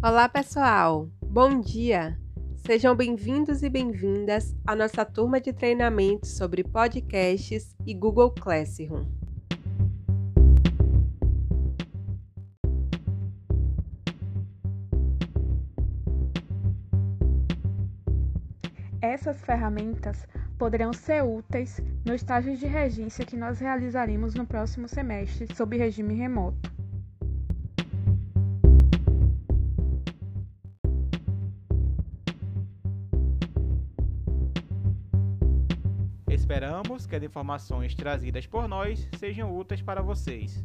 Olá, pessoal! Bom dia! Sejam bem-vindos e bem-vindas à nossa turma de treinamento sobre podcasts e Google Classroom. Essas ferramentas poderão ser úteis no estágio de regência que nós realizaremos no próximo semestre sob regime remoto. Esperamos que as informações trazidas por nós sejam úteis para vocês.